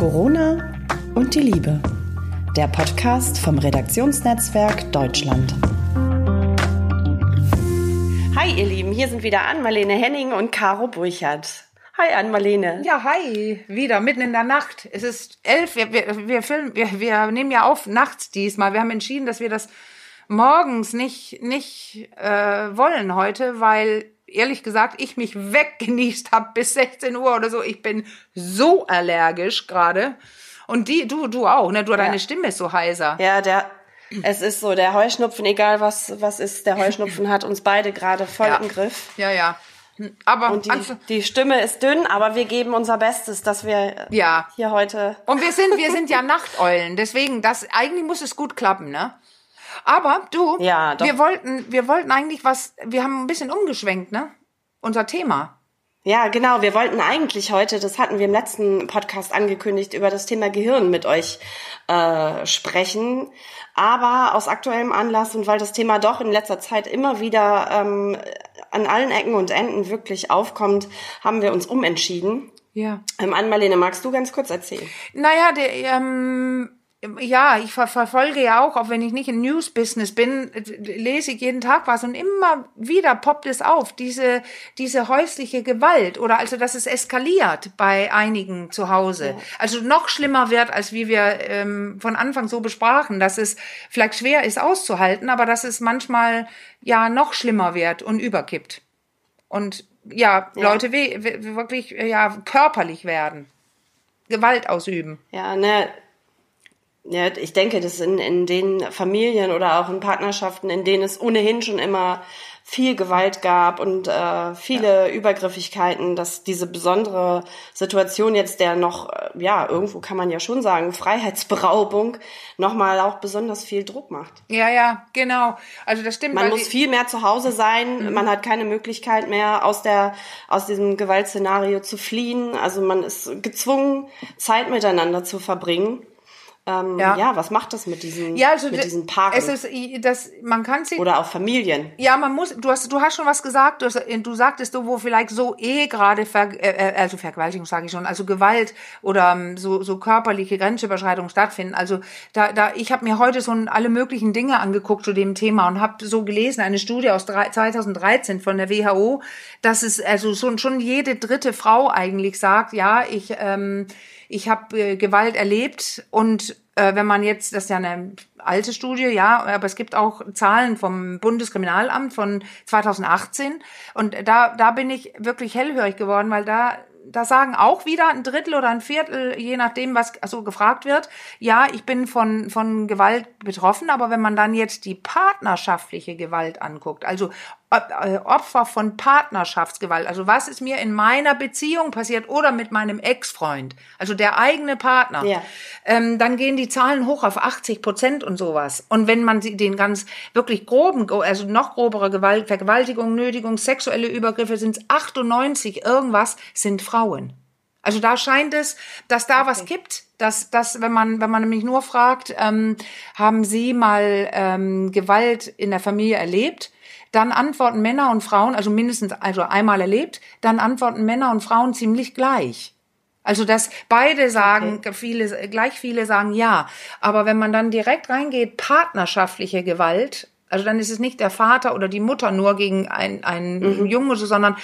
Corona und die Liebe. Der Podcast vom Redaktionsnetzwerk Deutschland. Hi ihr Lieben, hier sind wieder Ann-Marlene Henning und Caro Burchardt. Hi Ann-Marlene. Ja, hi, wieder mitten in der Nacht. Es ist elf, wir, wir, wir, filmen, wir, wir nehmen ja auf nachts diesmal. Wir haben entschieden, dass wir das morgens nicht, nicht äh, wollen heute, weil ehrlich gesagt ich mich weggenießt habe bis 16 Uhr oder so. Ich bin so allergisch gerade. Und die, du, du auch, ne? Du, deine Stimme ist so heiser. Ja, der, es ist so, der Heuschnupfen, egal was, was ist, der Heuschnupfen hat uns beide gerade voll Ja. im Griff. Ja, ja. Aber Und die, die Stimme ist dünn, aber wir geben unser Bestes, dass wir Ja. hier heute. Und wir sind, wir sind ja Nachteulen, deswegen, das, eigentlich muss es gut klappen, ne? Aber du, Ja, wir wollten, wir wollten eigentlich was, wir haben ein bisschen umgeschwenkt, ne? Unser Thema. Ja, genau. Wir wollten eigentlich heute, das hatten wir im letzten Podcast angekündigt, über das Thema Gehirn mit euch äh, sprechen. Aber aus aktuellem Anlass und weil das Thema doch in letzter Zeit immer wieder ähm, an allen Ecken und Enden wirklich aufkommt, haben wir uns umentschieden. Ja. Ähm, Ann-Marlene, magst du ganz kurz erzählen? Naja, der, ähm, ja, ich ver verfolge ja auch, auch wenn ich nicht im News-Business bin, lese ich jeden Tag was und immer wieder poppt es auf, diese, diese häusliche Gewalt oder also, dass es eskaliert bei einigen zu Hause. Also noch schlimmer wird, als wie wir ähm, von Anfang so besprachen, dass es vielleicht schwer ist auszuhalten, aber dass es manchmal ja noch schlimmer wird und überkippt. Und ja, Leute we we wirklich ja körperlich werden. Gewalt ausüben. Ja, ne. Ja, ich denke, dass in, in den Familien oder auch in Partnerschaften, in denen es ohnehin schon immer viel Gewalt gab und äh, viele Übergriffigkeiten, dass diese besondere Situation jetzt der noch, äh, ja, irgendwo kann man ja schon sagen, Freiheitsberaubung nochmal auch besonders viel Druck macht. Ja, ja, genau. Also das stimmt. Man muss viel mehr zu Hause sein, man hat keine Möglichkeit mehr aus der aus diesem Gewaltszenario zu fliehen. Also man ist gezwungen, Zeit miteinander zu verbringen. Ähm, Ja. ja. was macht das mit diesen ja, also mit diesen Paaren Es ist, das, man kann sie. oder auch Familien? ja, man muss. Du hast, du hast schon was gesagt. Du, hast, du sagtest, du, wo vielleicht so eh gerade Ver, äh, also Vergewaltigung sage ich schon, also Gewalt oder ähm, so, so körperliche Grenzüberschreitungen stattfinden. Also da, da, ich habe mir heute so alle möglichen Dinge angeguckt zu dem Thema und habe so gelesen, eine Studie aus drei- 2013 von der WHO, dass es also schon, schon jede dritte Frau eigentlich sagt, ja, ich ähm, ich habe äh, Gewalt erlebt und äh, wenn man jetzt, das ist ja eine alte Studie, ja, aber es gibt auch Zahlen vom Bundeskriminalamt von 2018 und da, da bin ich wirklich hellhörig geworden, weil da da sagen auch wieder ein Drittel oder ein Viertel, je nachdem, was so gefragt wird, ja, ich bin von, von Gewalt betroffen, aber wenn man dann jetzt die partnerschaftliche Gewalt anguckt, also Opfer von Partnerschaftsgewalt, also was ist mir in meiner Beziehung passiert oder mit meinem Ex-Freund, also der eigene Partner, Ja. ähm, dann gehen die Zahlen hoch auf 80 Prozent und sowas. Und wenn man sie- den ganz wirklich groben, also noch grobere Gewalt, Vergewaltigung, Nötigung, sexuelle Übergriffe sind es 98 irgendwas, sind Frauen. Also da scheint es, dass da was gibt, dass, dass wenn man wenn man nämlich nur fragt, ähm, haben Sie mal ähm, Gewalt in der Familie erlebt, dann antworten Männer und Frauen, also mindestens also einmal erlebt, dann antworten Männer und Frauen ziemlich gleich. Also dass beide sagen, viele gleich viele sagen ja, aber wenn man dann direkt reingeht, partnerschaftliche Gewalt, also dann ist es nicht der Vater oder die Mutter nur gegen ein, einen Jungen, oder so, sondern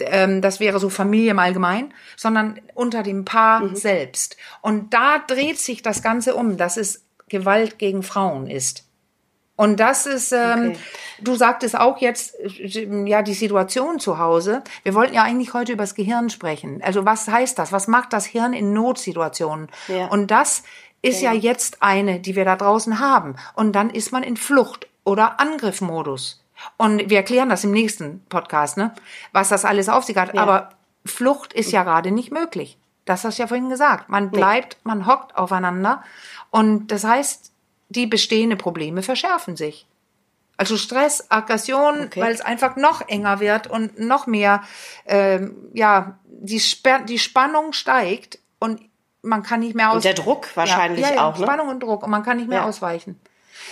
ähm, das wäre so Familie im Allgemeinen, sondern unter dem Paar selbst. Und da dreht sich das Ganze um, dass es Gewalt gegen Frauen ist. Und das ist, ähm, Okay. Du sagtest auch jetzt, äh, ja, die Situation zu Hause. Wir wollten ja eigentlich heute über das Gehirn sprechen. Also was heißt das? Was macht das Hirn in Notsituationen? Ja. Und das ist ja jetzt eine, die wir da draußen haben. Und dann ist man in Flucht- oder Angriffmodus. Und wir erklären das im nächsten Podcast, ne? Was das alles auf sich hat. Aber Flucht ist ja gerade nicht möglich. Das hast du ja vorhin gesagt. Man bleibt, man hockt aufeinander. Und das heißt, die bestehenden Probleme verschärfen sich. Also Stress, Aggression, Okay. weil es einfach noch enger wird und noch mehr, ähm, ja, die, die Spannung steigt und man kann nicht mehr aus. Und der Druck wahrscheinlich ja, ja, ja, auch, ne? Spannung und Druck und man kann nicht mehr ausweichen.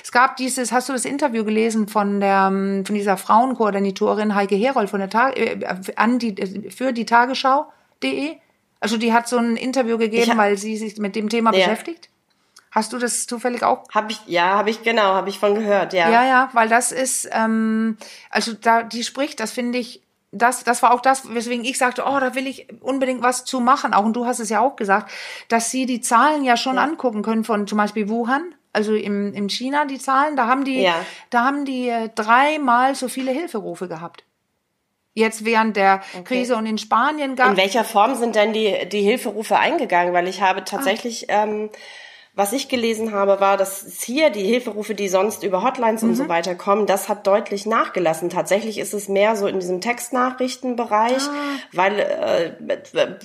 Es gab dieses, hast du das Interview gelesen von der, ähm, von dieser Frauenkoordinatorin Heike Herold von der Tag, äh, an die, für die Tagesschau.de? Also die hat so ein Interview gegeben, hab- weil sie sich mit dem Thema beschäftigt. Hast du das zufällig auch? Hab ich, ja, habe ich, genau, habe ich von gehört, ja. Ja, ja, weil das ist, ähm, also da die spricht, das finde ich, das, das war auch das, weswegen ich sagte, oh, da will ich unbedingt was zu machen. Auch und du hast es ja auch gesagt, dass sie die Zahlen ja schon angucken können von zum Beispiel Wuhan, also im, in China die Zahlen, da haben die, Ja. da haben die äh, dreimal so viele Hilferufe gehabt. Jetzt während der Krise und in Spanien gab In welcher Form sind denn die, die Hilferufe eingegangen? Weil ich habe tatsächlich, ähm, was ich gelesen habe, war, dass hier die Hilferufe, die sonst über Hotlines und so weiter kommen, das hat deutlich nachgelassen. Tatsächlich ist es mehr so in diesem Textnachrichtenbereich, weil äh,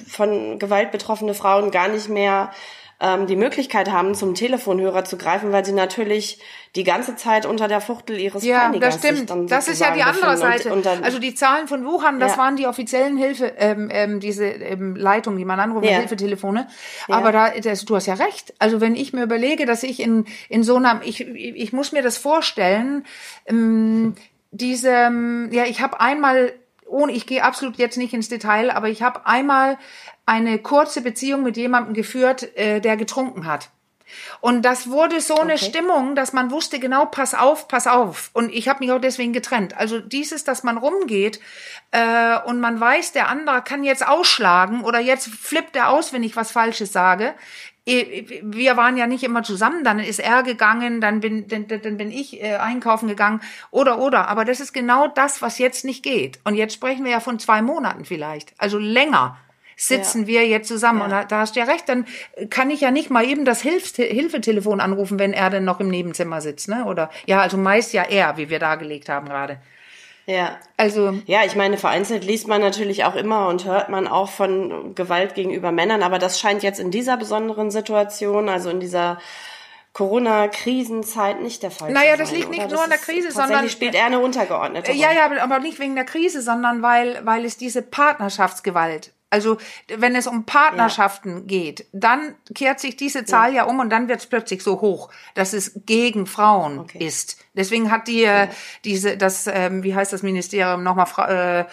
von Gewalt betroffene Frauen gar nicht mehr ähm, die Möglichkeit haben, zum Telefonhörer zu greifen, weil sie natürlich die ganze Zeit unter der Fuchtel ihres Ja, Peinigers das stimmt. dann Das ist ja die andere. Seite. Und, und also die Zahlen von Wuhan, das Ja. waren die offiziellen Hilfe, ähm, ähm, diese ähm, Leitungen, die man anruft, Ja. Hilfetelefone. Aber da, das, du hast ja recht. Also wenn ich mir überlege, dass ich in in so einer, ich ich muss mir das vorstellen, ähm, diese, ja, ich habe einmal ohne, ich gehe absolut jetzt nicht ins Detail, aber ich habe einmal eine kurze Beziehung mit jemandem geführt, äh, der getrunken hat. Und das wurde so eine Okay. Stimmung, dass man wusste genau, pass auf, pass auf. Und ich habe mich auch deswegen getrennt. Also dieses, dass man rumgeht äh, und man weiß, der andere kann jetzt ausschlagen oder jetzt flippt er aus, wenn ich was Falsches sage. Wir waren ja nicht immer zusammen, dann ist er gegangen, dann bin, dann, dann bin ich äh, einkaufen gegangen oder oder. Aber das ist genau das, was jetzt nicht geht. Und jetzt sprechen wir ja von zwei Monaten vielleicht, also länger sitzen Ja. wir jetzt zusammen. Ja. Und da, da hast du ja recht, dann kann ich ja nicht mal eben das Hilfs Hilfetelefon anrufen, wenn er denn noch im Nebenzimmer sitzt, ne? Oder ja, also meist ja er, wie wir dargelegt haben gerade. Ja. Also Ja, ich meine, vereinzelt liest man natürlich auch immer und hört man auch von Gewalt gegenüber Männern, aber das scheint jetzt in dieser besonderen Situation, also in dieser Corona-Krisenzeit nicht der Fall Naja, zu sein. das liegt nicht oder? nur an der Krise, sondern- spielt er eine untergeordnete ja, Rolle. ja, aber- aber nicht wegen der Krise, sondern weil, weil es diese Partnerschaftsgewalt, also wenn es um Partnerschaften geht, dann kehrt sich diese Zahl ja, um und dann wird es plötzlich so hoch, dass es gegen Frauen Okay. ist. Deswegen hat die äh, diese, das, ähm, wie heißt das Ministerium nochmal, Fra äh,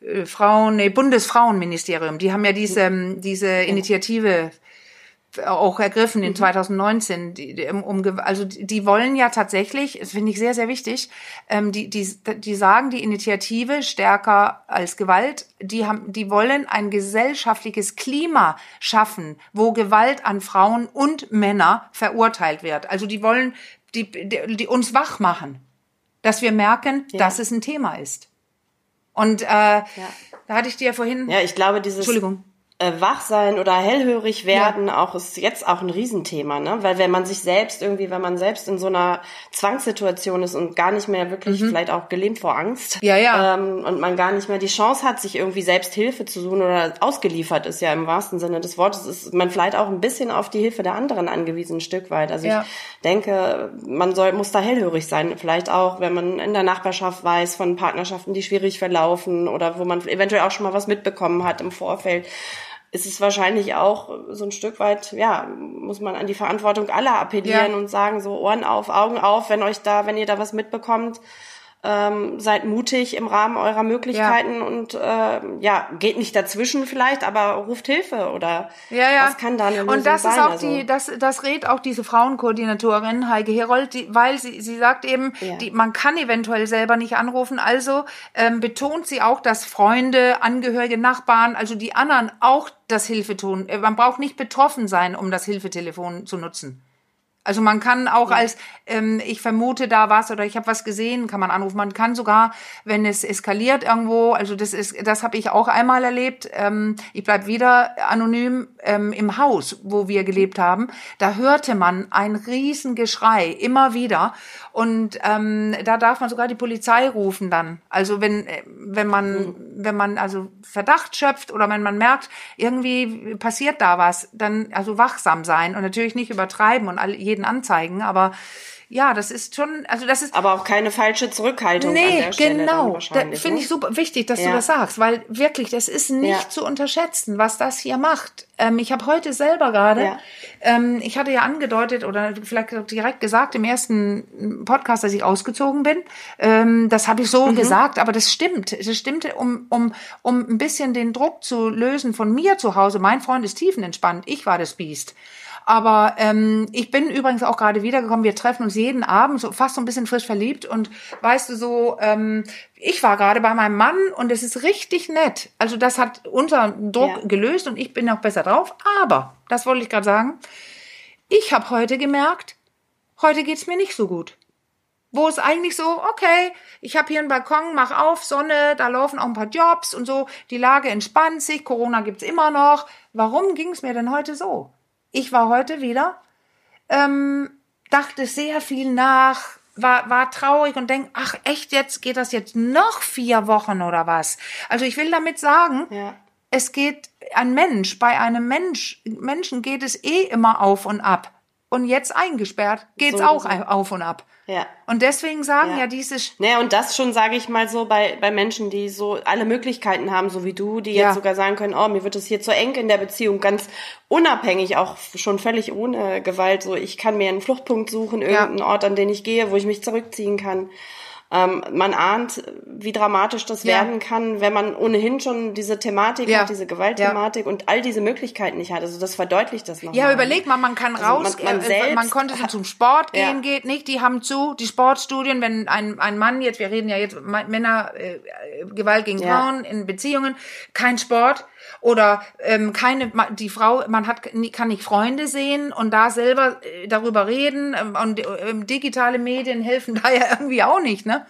äh, Frauen, nee, Bundesfrauenministerium, die haben ja diese, ähm, diese Initiative auch ergriffen in 2019. Die, die, um, also die wollen ja tatsächlich, das finde ich sehr, sehr wichtig, ähm, die, die, die sagen, die Initiative stärker als Gewalt, die, haben, die wollen ein gesellschaftliches Klima schaffen, wo Gewalt an Frauen und Männer verurteilt wird. Also die wollen die, die, die uns wach machen, dass wir merken, dass es ein Thema ist. Und äh, da hatte ich dir ja vorhin, Ja, ich glaube, dieses Entschuldigung. Äh, Wachsein oder hellhörig werden auch ist jetzt auch ein Riesenthema, ne? Weil wenn man sich selbst irgendwie, wenn man selbst in so einer Zwangssituation ist und gar nicht mehr wirklich vielleicht auch gelähmt vor Angst, Mhm. Ja, ja. Ähm, und man gar nicht mehr die Chance hat, sich irgendwie selbst Hilfe zu suchen oder ausgeliefert ist ja im wahrsten Sinne des Wortes, ist man vielleicht auch ein bisschen auf die Hilfe der anderen angewiesen, ein Stück weit. Also Ja. ich denke, man soll, muss da hellhörig sein, vielleicht auch, wenn man in der Nachbarschaft weiß von Partnerschaften, die schwierig verlaufen oder wo man eventuell auch schon mal was mitbekommen hat im Vorfeld ist es wahrscheinlich auch so ein Stück weit, ja, muss man an die Verantwortung aller appellieren Ja. und sagen, so Ohren auf, Augen auf, wenn euch da, wenn ihr da was mitbekommt, ähm, seid mutig im Rahmen eurer Möglichkeiten und ähm, ja, geht nicht dazwischen vielleicht, aber ruft Hilfe oder Ja, ja. was kann da eine Lösung Und das sein? ist auch Also, die, das, das rät auch diese Frauenkoordinatorin Heike Herold, die, weil sie, sie sagt eben, Ja. die, man kann eventuell selber nicht anrufen. Also ähm, betont sie auch, dass Freunde, Angehörige, Nachbarn, also die anderen auch das Hilfe tun. Äh, Man braucht nicht betroffen sein, um das Hilfetelefon zu nutzen. Also man kann auch als, ähm, ich vermute da was oder ich habe was gesehen, kann man anrufen. Man kann sogar, wenn es eskaliert irgendwo, also das ist, das habe ich auch einmal erlebt. Ähm, ich bleib wieder anonym ähm, im Haus, wo wir gelebt haben. Da hörte man ein Riesengeschrei immer wieder und ähm, da darf man sogar die Polizei rufen dann. Also wenn äh, wenn man wenn man also Verdacht schöpft oder wenn man merkt, irgendwie passiert da was, dann also wachsam sein und natürlich nicht übertreiben und all, jeden anzeigen, aber Ja, das ist schon, also das ist. Aber auch keine falsche Zurückhaltung nee, genau. Finde ne? ich super wichtig, dass Ja. du das sagst, weil wirklich, das ist nicht Ja. zu unterschätzen, was das hier macht. Ähm, ich habe heute selber gerade, Ja. ähm, ich hatte ja angedeutet oder vielleicht direkt gesagt im ersten Podcast, dass ich ausgezogen bin. Ähm, das habe ich so Mhm. gesagt, aber das stimmt. Das stimmte, um, um, um ein bisschen den Druck zu lösen von mir zu Hause. Mein Freund ist tiefenentspannt, ich war das Biest. Aber ähm, ich bin übrigens auch gerade wiedergekommen. Wir treffen uns jeden Abend, so fast so ein bisschen frisch verliebt. Und weißt du so, ähm, ich war gerade bei meinem Mann und es ist richtig nett. Also das hat unseren Druck Ja. gelöst und ich bin auch besser drauf. Aber, das wollte ich gerade sagen, ich habe heute gemerkt, heute geht's mir nicht so gut. Wo es eigentlich so, okay, ich habe hier einen Balkon, mach auf, Sonne, da laufen auch ein paar Jobs und so, die Lage entspannt sich, Corona gibt's immer noch. Warum ging's mir denn heute so? Ich war heute wieder, ähm, dachte sehr viel nach, war, war traurig und denk, ach echt, jetzt geht das jetzt noch vier Wochen oder was? Also ich will damit sagen, Ja. es geht ein Mensch, bei einem Mensch, Menschen geht es eh immer auf und ab. Und jetzt eingesperrt geht's So, auch so. auf und ab. Ja. Und deswegen sagen Ja. ja, diese Naja, und das schon, sage ich mal so, bei, bei Menschen, die so alle Möglichkeiten haben, so wie du, die Ja. jetzt sogar sagen können, oh, mir wird es hier zu eng in der Beziehung, ganz unabhängig, auch schon völlig ohne Gewalt, so ich kann mir einen Fluchtpunkt suchen, irgendeinen Ort, an den ich gehe, wo ich mich zurückziehen kann. Ähm, man ahnt, wie dramatisch das Ja. werden kann, wenn man ohnehin schon diese Thematik Ja. hat, diese Gewaltthematik und all diese Möglichkeiten nicht hat. Also das verdeutlicht das nochmal. Ja, überleg mal, man kann Also raus, man- man äh, selbst man konnte so zum Sport Ja. gehen, geht nicht, die haben zu, die Sportstudien, wenn ein, ein Mann jetzt, wir reden ja jetzt Männer, äh, äh, Gewalt gegen Ja. Frauen in Beziehungen, kein Sport oder ähm, keine, die Frau, man hat kann nicht Freunde sehen und da selber äh, darüber reden ähm, und ähm, digitale Medien helfen da ja irgendwie auch nicht, ne?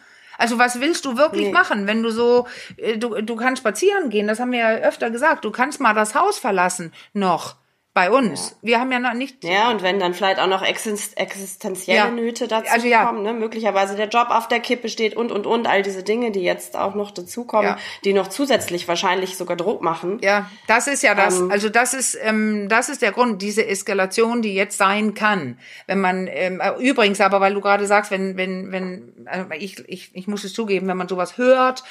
Also was willst du wirklich Nee. machen, wenn du so, äh, du, du kannst spazieren gehen, das haben wir ja öfter gesagt, du kannst mal das Haus verlassen, noch, bei uns. Wir haben ja noch nicht, Ja, und wenn dann vielleicht auch noch exist existenzielle Ja. Nöte dazu Also ja. kommen, ne? möglicherweise der Job auf der Kippe steht und, und, und, all diese Dinge, die jetzt auch noch dazukommen, Ja. die noch zusätzlich wahrscheinlich sogar Druck machen. Ja, das ist ja das. Ähm, also das ist ähm, das ist der Grund, diese Eskalation, die jetzt sein kann, wenn man ähm, äh, übrigens aber, weil du gerade sagst, wenn wenn wenn also ich ich ich muss es zugeben, wenn man sowas hört,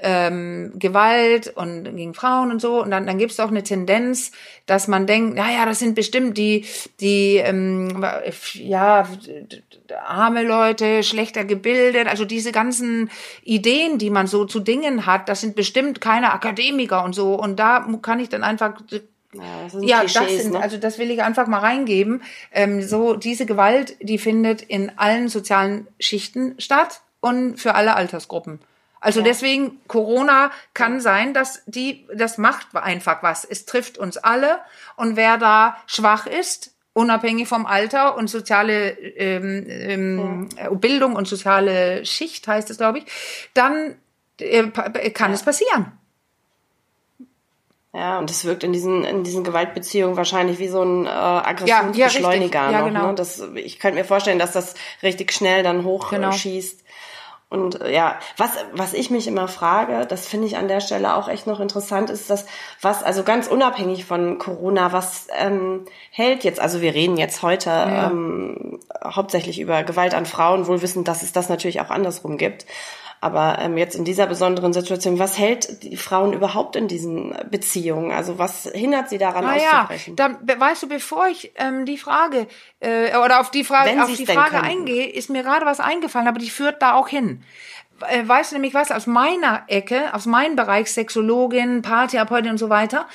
ähm, Gewalt und gegen Frauen und so, und dann dann gibt es auch eine Tendenz, dass man denkt, ja ja, das sind bestimmt die die ähm, ja arme Leute, schlechter gebildet, also diese ganzen Ideen, die man so zu Dingen hat, das sind bestimmt keine Akademiker und so. Und da kann ich dann einfach Ja, das sind ja, das sind, ne? also das will ich einfach mal reingeben. Ähm, so diese Gewalt, die findet in allen sozialen Schichten statt und für alle Altersgruppen. Also deswegen Corona kann sein, dass die das macht einfach was. Es trifft uns alle und wer da schwach ist, unabhängig vom Alter und soziale ähm, ähm, Bildung und soziale Schicht heißt es, glaube ich, dann äh, kann es passieren. Ja, und das wirkt in diesen, in diesen Gewaltbeziehungen wahrscheinlich wie so ein äh, Ja, Aggressionsbeschleuniger ja, richtig. Ja, noch. genau. Ne? Das, ich könnte mir vorstellen, dass das richtig schnell dann hochschießt. Genau. Äh, schießt. Und äh, ja, was, was ich mich immer frage, das finde ich an der Stelle auch echt noch interessant, ist, dass was, also ganz unabhängig von Corona, was ähm, hält jetzt, also wir reden jetzt heute ähm, hauptsächlich über Gewalt an Frauen, wohl wissend, dass es das natürlich auch andersrum gibt. Aber ähm, jetzt in dieser besonderen Situation, was hält die Frauen überhaupt in diesen Beziehungen? Also was hindert sie daran Ah ja, auszubrechen? da, be- weißt du, bevor ich ähm, die Frage äh, oder auf die Frage Wenn auf die Frage eingehe, ist mir gerade was eingefallen, aber die führt da auch hin. Äh, Weißt du nämlich was, aus meiner Ecke, aus meinem Bereich Sexologin, Paartherapeutin und so weiter,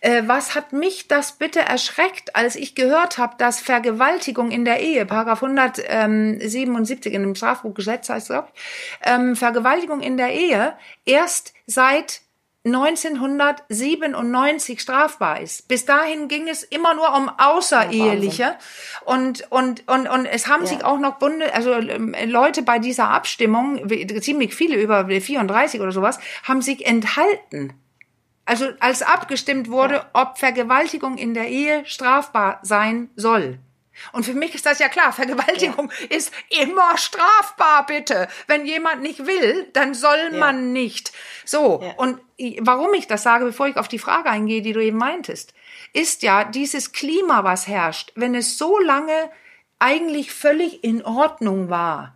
äh, was hat mich das bitte erschreckt, als ich gehört habe, dass Vergewaltigung in der Ehe, Paragraph 177 in dem Strafbuchgesetz heißt es, glaube ich, ähm, Vergewaltigung in der Ehe erst seit 1997 strafbar ist. Bis dahin ging es immer nur um außereheliche und und und und es haben sich auch noch Bunde, also ähm, Leute bei dieser Abstimmung, ziemlich viele über 34 oder sowas, haben sich enthalten. Also als abgestimmt wurde, ob Vergewaltigung in der Ehe strafbar sein soll. Und für mich ist das ja klar, Vergewaltigung ist immer strafbar, bitte. Wenn jemand nicht will, dann soll man nicht. So, Ja. und warum ich das sage, bevor ich auf die Frage eingehe, die du eben meintest, ist ja dieses Klima, was herrscht, wenn es so lange eigentlich völlig in Ordnung war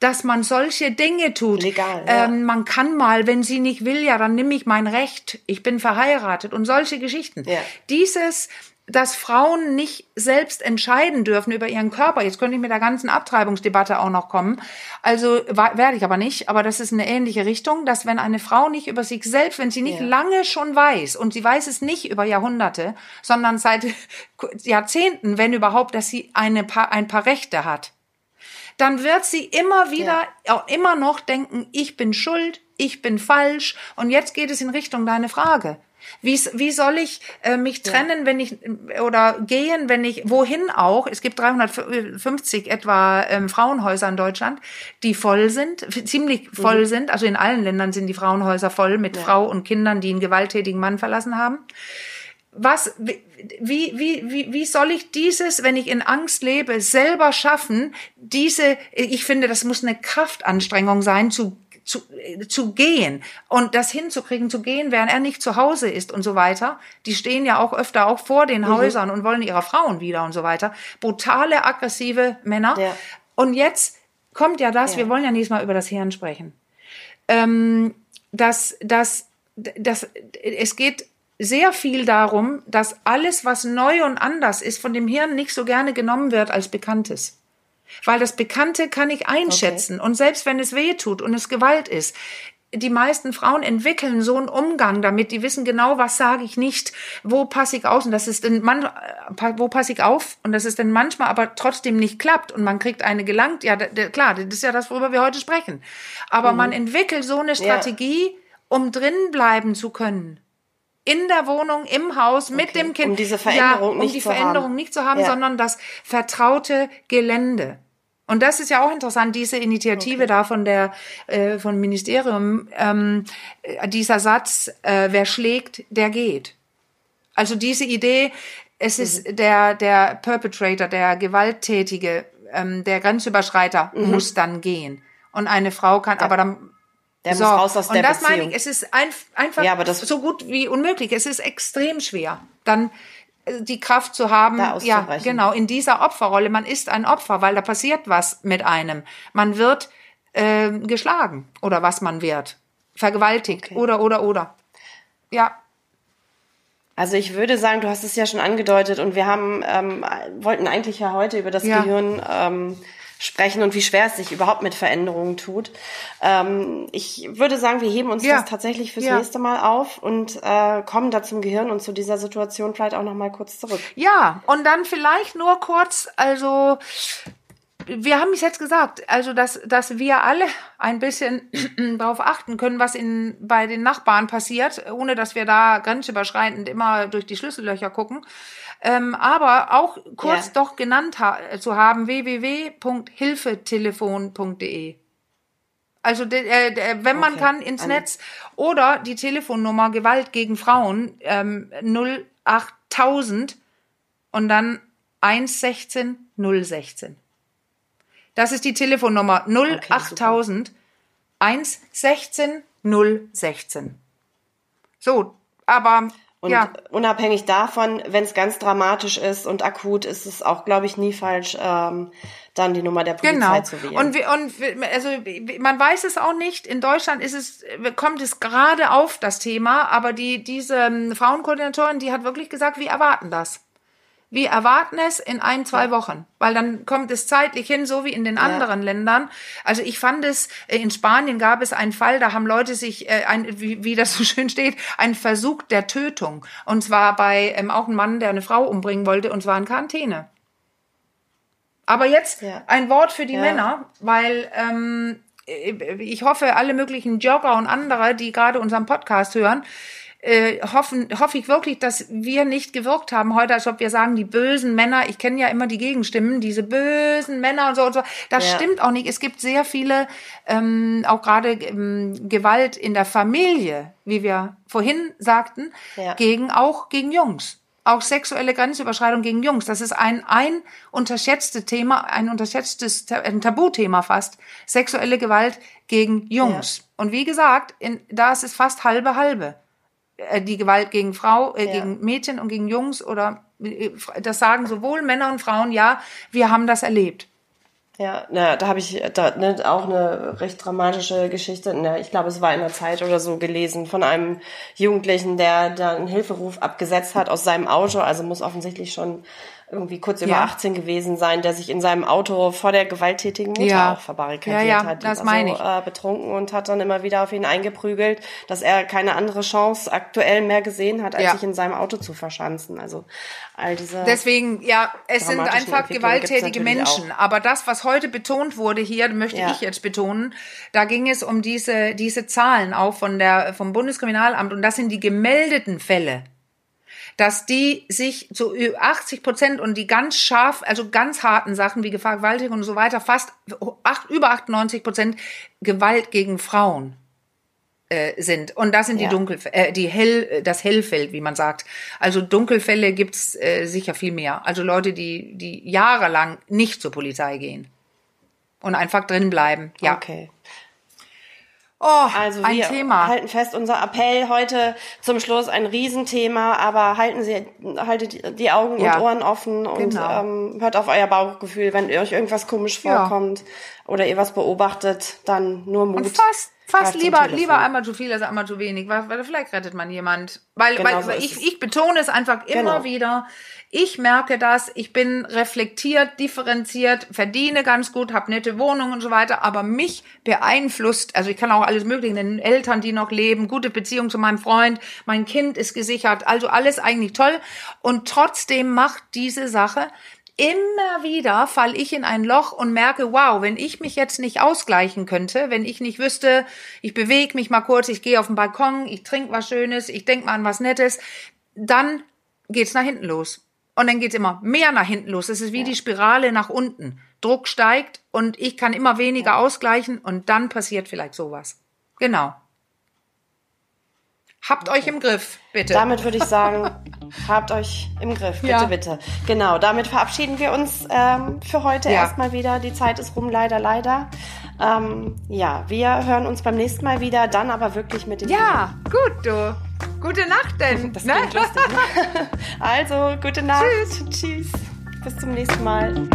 dass man solche Dinge tut. Legal, ja. ähm, man kann mal, wenn sie nicht will, ja, dann nehme ich mein Recht. Ich bin verheiratet und solche Geschichten. Ja. Dieses, dass Frauen nicht selbst entscheiden dürfen über ihren Körper. Jetzt könnte ich mit der ganzen Abtreibungsdebatte auch noch kommen. Also werde ich aber nicht. Aber das ist eine ähnliche Richtung, dass wenn eine Frau nicht über sich selbst, wenn sie nicht Ja. lange schon weiß und sie weiß es nicht über Jahrhunderte, sondern seit Jahrzehnten, wenn überhaupt, dass sie eine paar, ein paar Rechte hat, dann wird sie immer wieder, auch immer noch denken, ich bin schuld, ich bin falsch. Und jetzt geht es in Richtung deine Frage. Wie, wie soll ich äh, mich trennen, wenn ich oder gehen, wenn ich wohin auch? Es gibt 350 etwa ähm, Frauenhäuser in Deutschland, die voll sind, ziemlich voll sind. Also in allen Ländern sind die Frauenhäuser voll mit Frau und Kindern, die einen gewalttätigen Mann verlassen haben was, wie, wie, wie, wie soll ich dieses, wenn ich in Angst lebe, selber schaffen? Diese, ich finde, das muss eine Kraftanstrengung sein, zu, zu, zu gehen und das hinzukriegen, zu gehen, während er nicht zu Hause ist und so weiter. Die stehen ja auch öfter auch vor den Häusern und wollen ihre Frauen wieder und so weiter. Brutale, aggressive Männer. Ja. Und jetzt kommt ja das, Ja. wir wollen ja nächstes Mal über das Hirn sprechen ähm, dass, dass, dass es geht sehr viel darum, dass alles, was neu und anders ist, von dem Hirn nicht so gerne genommen wird als Bekanntes. Weil das Bekannte kann ich einschätzen. Und selbst wenn es weh tut und es Gewalt ist, die meisten Frauen entwickeln so einen Umgang damit. Die wissen genau, was sage ich nicht, wo passe ich aus und das ist denn man, äh, wo passe ich auf und das ist dann manchmal aber trotzdem nicht klappt und man kriegt eine gelangt. Ja, klar, das ist ja das, worüber wir heute sprechen. Aber man entwickelt so eine Strategie, um drin bleiben zu können. In der Wohnung, im Haus, mit Okay. dem Kind. Um diese Veränderung ja, um nicht die zu haben. Veränderung nicht zu haben, Ja. sondern das vertraute Gelände. Und das ist ja auch interessant, diese Initiative da von der äh, von Ministerium, ähm, äh, dieser Satz, äh, wer schlägt, der geht. Also diese Idee, es ist Mhm. der der Perpetrator, der Gewalttätige, ähm, der Grenzüberschreiter Mhm. muss dann gehen. Und eine Frau kann, aber dann Der so, muss raus aus und der das meine Beziehung. ich, es ist ein, einfach Ja, das- so gut wie unmöglich. Es ist extrem schwer, dann äh, die Kraft zu haben, ja, genau, in dieser Opferrolle. Man ist ein Opfer, weil da passiert was mit einem. Man wird äh, geschlagen oder was man wird, vergewaltigt Okay. oder oder oder. Ja, Also ich würde sagen, du hast es ja schon angedeutet und wir haben ähm, wollten eigentlich ja heute über das Ja. Gehirn ähm, sprechen und wie schwer es sich überhaupt mit Veränderungen tut. Ähm, ich würde sagen, wir heben uns Ja. das tatsächlich fürs Ja. nächste Mal auf und äh, kommen da zum Gehirn und zu dieser Situation vielleicht auch noch mal kurz zurück. Ja, und dann vielleicht nur kurz, also wir haben es jetzt gesagt, also dass, dass wir alle ein bisschen darauf achten können, was in, bei den Nachbarn passiert, ohne dass wir da grenzüberschreitend immer durch die Schlüssellöcher gucken. Ähm, aber auch kurz Ja. doch genannt ha zu haben, www.hilfetelefon.de. Also äh, wenn man Okay. kann ins Eine- Netz oder die Telefonnummer Gewalt gegen Frauen ähm, 08000 und dann 116 016. Das ist die Telefonnummer 08000 116 016. So, aber Und ja, unabhängig davon, wenn es ganz dramatisch ist und akut, ist es auch, glaube ich, nie falsch, ähm, dann die Nummer der Polizei Genau. zu wählen. Und, wir, und wir- also man weiß es auch nicht. In Deutschland ist es, kommt es gerade auf das Thema, aber die, diese ähm, Frauenkoordinatorin, die hat wirklich gesagt, wir erwarten das. Wir erwarten es in ein, zwei Wochen, weil dann kommt es zeitlich hin, so wie in den anderen Ländern. Also ich fand es, äh, in Spanien gab es einen Fall, da haben Leute sich, äh, ein, wie, wie das so schön steht, ein Versuch der Tötung. Und zwar bei ähm, auch ein Mann, der eine Frau umbringen wollte, und zwar in Quarantäne. Aber jetzt Ja. ein Wort für die Ja. Männer, weil ähm, ich hoffe, alle möglichen Jogger und andere, die gerade unseren Podcast hören, äh, hoffen, hoffe ich wirklich, dass wir nicht gewirkt haben heute, als ob wir sagen, die bösen Männer, ich kenne ja immer die Gegenstimmen, diese bösen Männer und so und so. Das Ja. stimmt auch nicht. Es gibt sehr viele, ähm, auch gerade ähm, Gewalt in der Familie, wie wir vorhin sagten, Ja. gegen auch gegen Jungs. Auch sexuelle Grenzüberschreitung gegen Jungs. Das ist ein, ein unterschätztes Thema, ein unterschätztes, ein Tabuthema fast. Sexuelle Gewalt gegen Jungs. Und wie gesagt, in, da ist es fast halbe halbe. Äh, Die Gewalt gegen Frau, äh, Ja. gegen Mädchen und gegen Jungs oder Das sagen sowohl Männer und Frauen, ja, wir haben das erlebt. Ja, na, da habe ich da, ne, auch eine recht dramatische Geschichte. Ne, ich glaube, es war in der Zeit oder so gelesen von einem Jugendlichen, der da einen Hilferuf abgesetzt hat aus seinem Auto. Also muss offensichtlich schon irgendwie kurz über ja. 18 gewesen sein, der sich in seinem Auto vor der gewalttätigen Mutter ja. auch verbarrikadiert ja, ja, hat. Das meine ich. Äh, betrunken und hat dann immer wieder auf ihn eingeprügelt, dass er keine andere Chance aktuell mehr gesehen hat, als ja. sich in seinem Auto zu verschanzen. Also all diese. Deswegen, ja, es sind einfach gewalttätige Menschen. Auch. Aber das, was heute betont wurde hier, möchte ich jetzt betonen, da ging es um diese, diese Zahlen auch von der, vom Bundeskriminalamt und das sind die gemeldeten Fälle dass die sich zu 80 Prozent und die ganz scharf, also ganz harten Sachen wie Vergewaltigung und so weiter, fast acht, über 98 Prozent Gewalt gegen Frauen äh, sind. Und das sind die ja. Dunkel, äh, die Hell, das Hellfeld, wie man sagt. Also Dunkelfälle gibt's äh, sicher viel mehr. Also Leute, die, die jahrelang nicht zur Polizei gehen und einfach drin bleiben. Ja. Okay. Oh, also ein wir Thema. halten fest, unser Appell heute zum Schluss ein Riesenthema, aber halten Sie, haltet die Augen ja, und Ohren offen und genau. ähm, hört auf euer Bauchgefühl, wenn euch irgendwas komisch vorkommt ja. oder ihr was beobachtet, dann nur Mut. Und fast, lieber, lieber einmal zu viel als einmal zu wenig, weil, weil vielleicht rettet man jemand. Weil, genau weil, so ich, ich betone es einfach immer genau. wieder ich merke das, ich bin reflektiert, differenziert, verdiene ganz gut, habe nette Wohnungen und so weiter, aber mich beeinflusst, also ich kann auch alles mögliche nennen, Eltern, die noch leben, gute Beziehung zu meinem Freund, mein Kind ist gesichert, also alles eigentlich toll und trotzdem macht diese Sache immer wieder fall ich in ein Loch und merke, wow, wenn ich mich jetzt nicht ausgleichen könnte, wenn ich nicht wüsste, ich bewege mich mal kurz, ich gehe auf den Balkon, ich trinke was Schönes, ich denke mal an was Nettes, dann geht's nach hinten los. Und dann geht's immer mehr nach hinten los. Es ist wie ja. die Spirale nach unten. Druck steigt und ich kann immer weniger ja. ausgleichen und dann passiert vielleicht sowas. Genau. Habt okay. euch im Griff, bitte. Damit würde ich sagen, habt euch im Griff, bitte, ja. bitte. Genau, damit verabschieden wir uns ähm, für heute ja. erstmal wieder. Die Zeit ist rum, leider, leider. Ähm, ja, wir hören uns beim nächsten Mal wieder, dann aber wirklich mit den. Ja, gut, du. Gute Nacht denn. Das ne? lustig. Ne? Also, gute Nacht. Tschüss. Tschüss. Bis zum nächsten Mal.